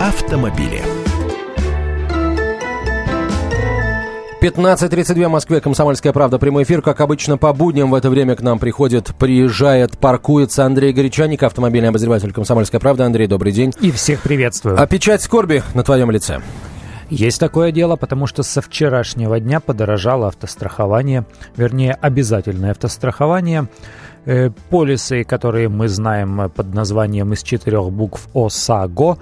автомобили. 15.32 в Москве, Комсомольская правда, прямой эфир. Как обычно, по будням в это время к нам приходит, приезжает, паркуется Андрей Горячаник, автомобильный обозреватель Комсомольская правда. Андрей, добрый день. И всех приветствую. А печать скорби на твоем лице? Есть такое дело, потому что со вчерашнего дня подорожало автострахование, вернее, обязательное автострахование. Э, полисы, которые мы знаем под названием из четырех букв ОСАГО.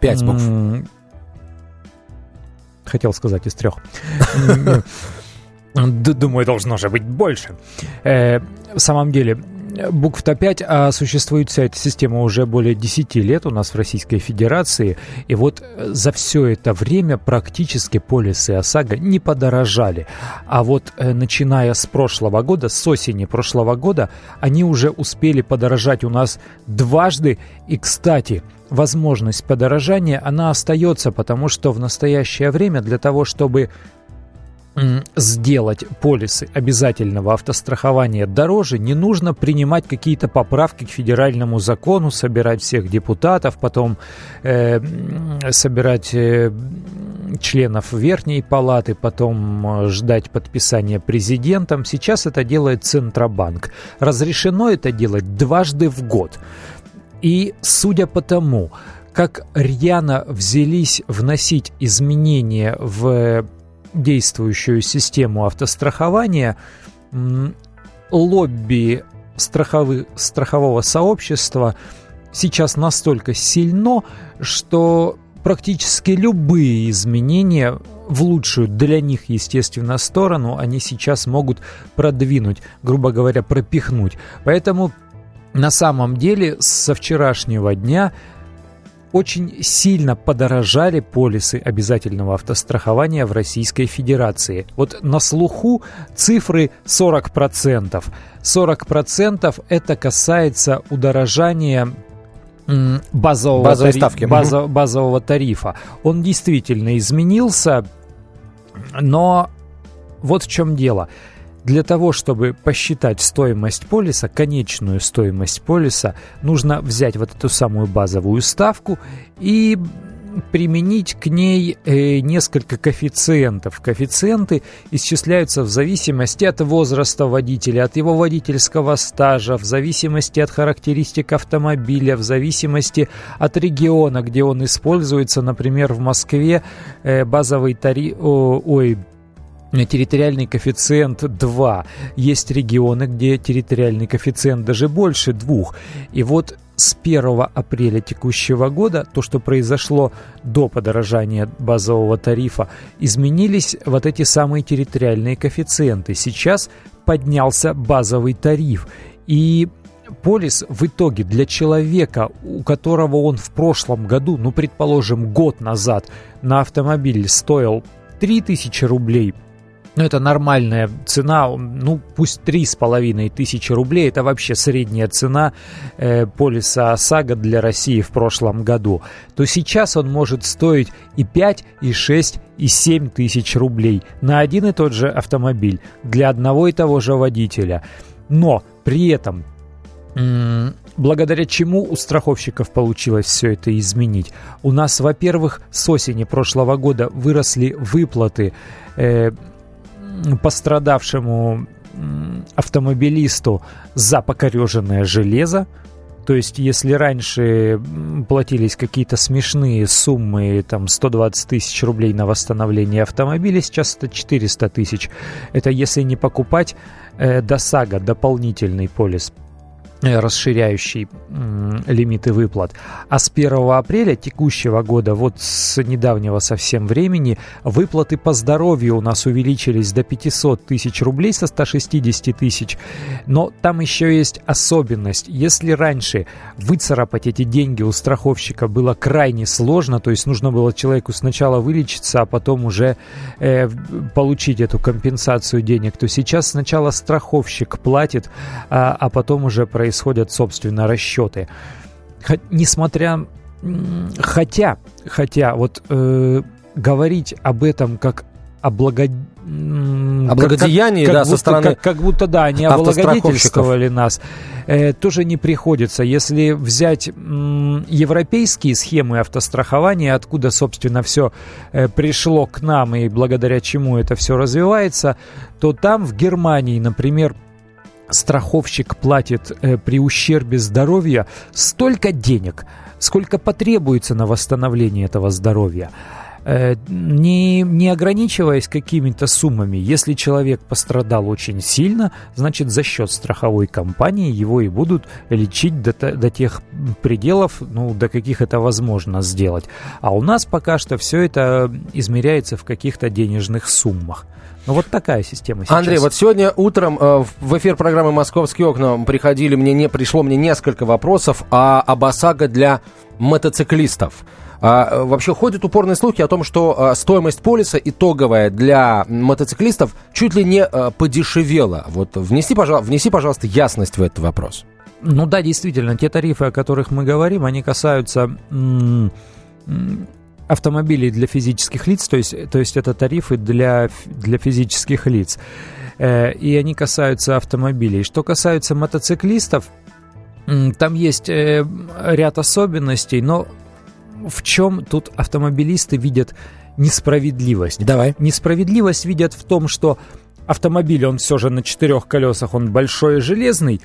Пять букв. Хотел сказать из трех. Думаю, должно же быть больше. Э, в самом деле, букв-то 5, а существует вся эта система уже более 10 лет у нас в Российской Федерации. И вот за все это время практически полисы ОСАГО не подорожали. А вот э, начиная с прошлого года, с осени прошлого года, они уже успели подорожать у нас дважды. И, кстати, возможность подорожания, она остается, потому что в настоящее время для того, чтобы сделать полисы обязательного автострахования дороже, не нужно принимать какие-то поправки к федеральному закону, собирать всех депутатов, потом э, собирать э, членов Верхней Палаты, потом э, ждать подписания президентом. Сейчас это делает Центробанк. Разрешено это делать дважды в год. И судя по тому, как рьяно взялись вносить изменения в действующую систему автострахования, лобби страховы, страхового сообщества сейчас настолько сильно, что практически любые изменения в лучшую для них, естественно, сторону они сейчас могут продвинуть, грубо говоря, пропихнуть. Поэтому на самом деле со вчерашнего дня очень сильно подорожали полисы обязательного автострахования в Российской Федерации. Вот на слуху цифры 40%. 40% это касается удорожания базового, Базовой тари... ставки. Базо... базового тарифа. Он действительно изменился, но вот в чем дело – для того, чтобы посчитать стоимость полиса, конечную стоимость полиса, нужно взять вот эту самую базовую ставку и применить к ней э, несколько коэффициентов. Коэффициенты исчисляются в зависимости от возраста водителя, от его водительского стажа, в зависимости от характеристик автомобиля, в зависимости от региона, где он используется. Например, в Москве э, базовый тариф... Ой, территориальный коэффициент 2. Есть регионы, где территориальный коэффициент даже больше двух. И вот с 1 апреля текущего года, то, что произошло до подорожания базового тарифа, изменились вот эти самые территориальные коэффициенты. Сейчас поднялся базовый тариф. И полис в итоге для человека, у которого он в прошлом году, ну, предположим, год назад на автомобиль стоил 3000 рублей – ну, это нормальная цена, ну, пусть три с половиной тысячи рублей, это вообще средняя цена э, полиса ОСАГО для России в прошлом году, то сейчас он может стоить и 5, и 6, и 7 тысяч рублей на один и тот же автомобиль для одного и того же водителя. Но при этом благодаря чему у страховщиков получилось все это изменить? У нас, во-первых, с осени прошлого года выросли выплаты э, пострадавшему автомобилисту за покореженное железо. То есть, если раньше платились какие-то смешные суммы, там 120 тысяч рублей на восстановление автомобиля, сейчас это 400 тысяч. Это если не покупать э, ДОСАГО, дополнительный полис расширяющий лимиты выплат. А с 1 апреля текущего года, вот с недавнего совсем времени, выплаты по здоровью у нас увеличились до 500 тысяч рублей со 160 тысяч. Но там еще есть особенность. Если раньше выцарапать эти деньги у страховщика было крайне сложно, то есть нужно было человеку сначала вылечиться, а потом уже э, получить эту компенсацию денег, то сейчас сначала страховщик платит, а, а потом уже происходит происходят, собственно, расчеты. Несмотря... Хотя, хотя, вот э, говорить об этом как облага... облагодеяние, как, да, как со стороны как, как будто, да, они облагодетельствовали нас, э, тоже не приходится. Если взять м, европейские схемы автострахования, откуда, собственно, все э, пришло к нам и благодаря чему это все развивается, то там в Германии, например, страховщик платит э, при ущербе здоровья столько денег, сколько потребуется на восстановление этого здоровья. Э, не, не ограничиваясь какими-то суммами, если человек пострадал очень сильно, значит за счет страховой компании его и будут лечить до, до тех пределов, ну, до каких это возможно сделать. А у нас пока что все это измеряется в каких-то денежных суммах. Ну, вот такая система сейчас. Андрей, вот сегодня утром э, в эфир программы «Московские окна» приходили мне, не, пришло мне несколько вопросов о, об ОСАГО для мотоциклистов. А, вообще ходят упорные слухи о том, что а, стоимость полиса итоговая для мотоциклистов чуть ли не а, подешевела. Вот внеси, пожалуйста, внеси, пожалуйста, ясность в этот вопрос. Ну да, действительно, те тарифы, о которых мы говорим, они касаются автомобилей для физических лиц, то есть, то есть это тарифы для, для физических лиц. Э, и они касаются автомобилей. Что касается мотоциклистов, там есть э, ряд особенностей, но в чем тут автомобилисты видят несправедливость? Давай. Несправедливость видят в том, что автомобиль, он все же на четырех колесах, он большой и железный,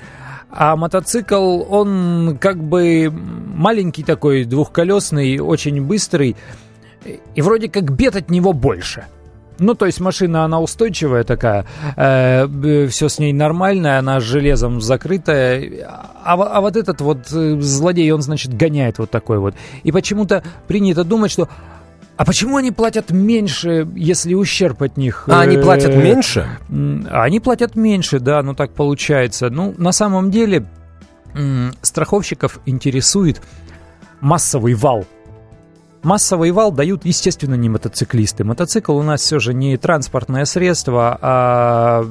а мотоцикл, он как бы маленький такой, двухколесный, очень быстрый, и вроде как бед от него больше. Ну, то есть машина, она устойчивая такая, э, все с ней нормально, она с железом закрытая, а, а вот этот вот э, злодей, он, значит, гоняет вот такой вот. И почему-то принято думать, что а почему они платят меньше, если ущерб от них? А они платят э, меньше? Они платят меньше, да, ну так получается. Ну, на самом деле, страховщиков интересует массовый вал Массовый вал дают, естественно, не мотоциклисты. Мотоцикл у нас все же не транспортное средство, а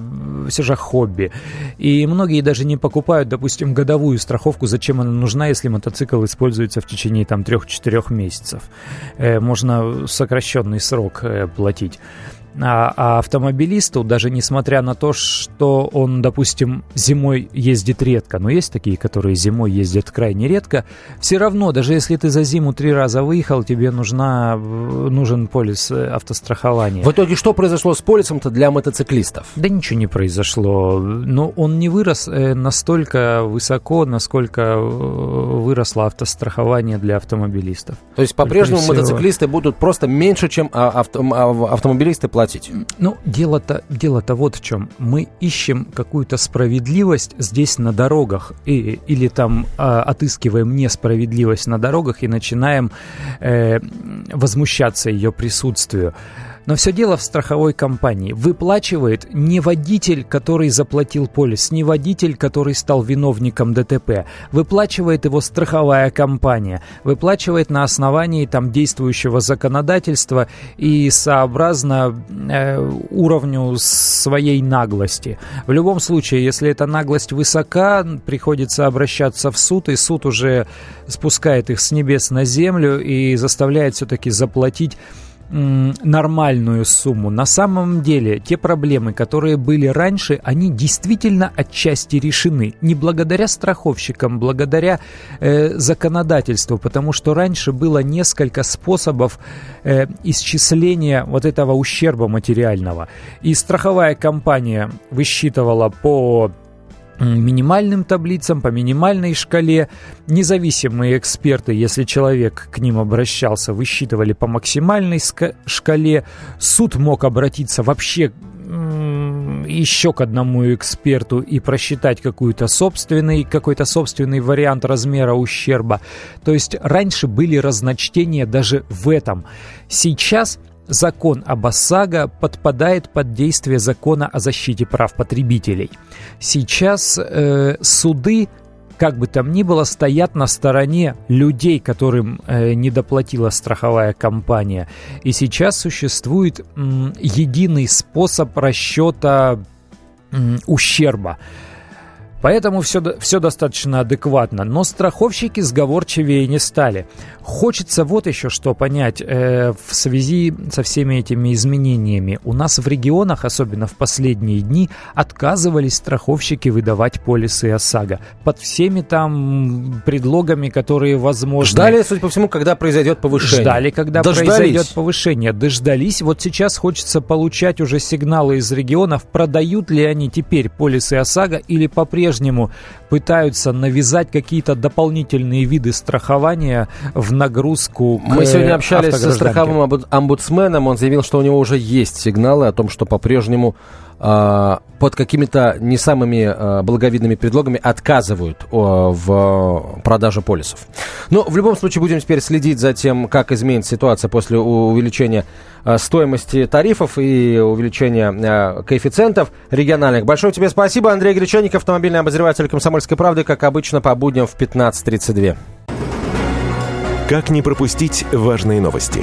все же хобби. И многие даже не покупают, допустим, годовую страховку, зачем она нужна, если мотоцикл используется в течение там 3-4 месяцев. Э, можно сокращенный срок э, платить. А, а автомобилисту, даже несмотря на то, что он, допустим, зимой ездит редко, но есть такие, которые зимой ездят крайне редко, все равно, даже если ты за зиму три раза выехал, тебе нужна, нужен полис э, автострахования. В итоге что произошло с полисом-то для мотоциклистов? Да ничего не произошло. Но он не вырос э, настолько высоко, насколько э, выросло автострахование для автомобилистов. То есть по-прежнему мотоциклисты будут просто меньше, чем а, авто, а, автомобилисты платят платить? Ну, дело-то дело -то вот в чем. Мы ищем какую-то справедливость здесь на дорогах, и, или там э, отыскиваем несправедливость на дорогах и начинаем э, возмущаться ее присутствию. Но все дело в страховой компании. Выплачивает не водитель, который заплатил полис, не водитель, который стал виновником ДТП. Выплачивает его страховая компания. Выплачивает на основании там действующего законодательства и сообразно э, уровню своей наглости. В любом случае, если эта наглость высока, приходится обращаться в суд, и суд уже спускает их с небес на землю и заставляет все-таки заплатить нормальную сумму. На самом деле, те проблемы, которые были раньше, они действительно отчасти решены. Не благодаря страховщикам, благодаря э, законодательству, потому что раньше было несколько способов э, исчисления вот этого ущерба материального. И страховая компания высчитывала по минимальным таблицам, по минимальной шкале. Независимые эксперты, если человек к ним обращался, высчитывали по максимальной шкале. Суд мог обратиться вообще еще к одному эксперту и просчитать какой-то собственный, какой-то собственный вариант размера ущерба. То есть раньше были разночтения даже в этом. Сейчас закон об ОСАГО подпадает под действие закона о защите прав потребителей. Сейчас э, суды как бы там ни было, стоят на стороне людей, которым э, не доплатила страховая компания. И сейчас существует м, единый способ расчета м, ущерба. Поэтому все, все достаточно адекватно. Но страховщики сговорчивее не стали. Хочется вот еще что понять э, в связи со всеми этими изменениями. У нас в регионах, особенно в последние дни, отказывались страховщики выдавать полисы ОСАГО. Под всеми там предлогами, которые возможны. Ждали, судя по всему, когда произойдет повышение. Ждали, когда Дождались. произойдет повышение. Дождались. Вот сейчас хочется получать уже сигналы из регионов, продают ли они теперь полисы ОСАГО или по-прежнему пытаются навязать какие-то дополнительные виды страхования в нагрузку. Мы сегодня общались со страховым омбудсменом. Он заявил, что у него уже есть сигналы о том, что по-прежнему под какими-то не самыми э, благовидными предлогами отказывают в продаже полисов. Но в любом случае будем теперь следить за тем, как изменится ситуация после увеличения э, стоимости тарифов и увеличения коэффициентов региональных. Большое тебе спасибо, Андрей Гречаник, автомобильный обозреватель «Комсомольской правды», как обычно, по будням в 15.32. Как не пропустить важные новости?